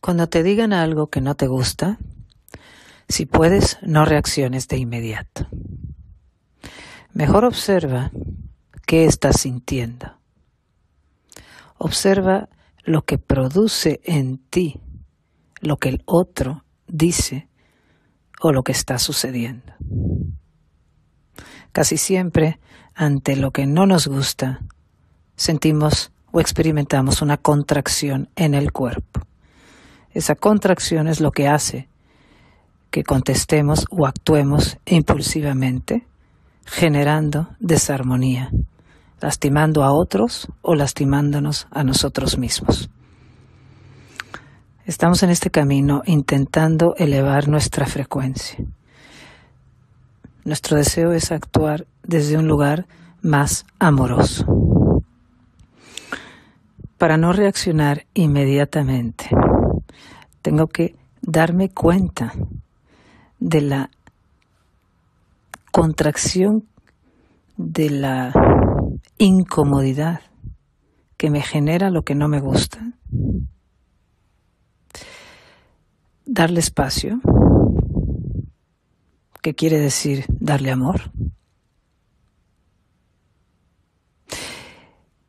Cuando te digan algo que no te gusta, si puedes, no reacciones de inmediato. Mejor observa qué estás sintiendo. Observa lo que produce en ti lo que el otro dice o lo que está sucediendo. Casi siempre, ante lo que no nos gusta, sentimos o experimentamos una contracción en el cuerpo. Esa contracción es lo que hace que contestemos o actuemos impulsivamente, generando desarmonía, lastimando a otros o lastimándonos a nosotros mismos. Estamos en este camino intentando elevar nuestra frecuencia. Nuestro deseo es actuar desde un lugar más amoroso. Para no reaccionar inmediatamente, tengo que darme cuenta de la contracción, de la incomodidad que me genera lo que no me gusta. Darle espacio, ¿qué quiere decir darle amor.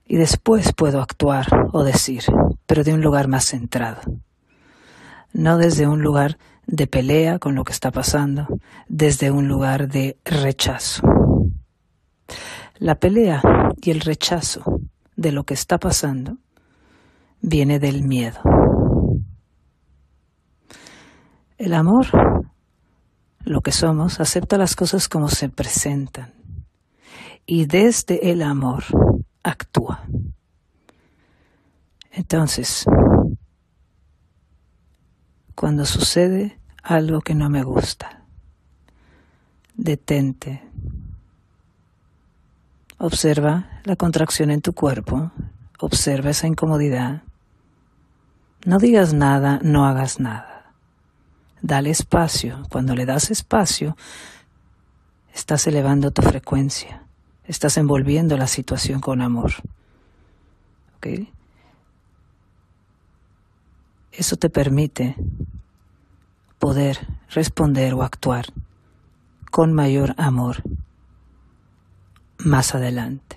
Y después puedo actuar o decir, pero de un lugar más centrado no desde un lugar de pelea con lo que está pasando, desde un lugar de rechazo. La pelea y el rechazo de lo que está pasando viene del miedo. El amor, lo que somos, acepta las cosas como se presentan y desde el amor actúa. Entonces, cuando sucede algo que no me gusta. Detente. Observa la contracción en tu cuerpo. Observa esa incomodidad. No digas nada, no hagas nada. Dale espacio. Cuando le das espacio, estás elevando tu frecuencia. Estás envolviendo la situación con amor. ¿Ok? Eso te permite poder responder o actuar con mayor amor más adelante.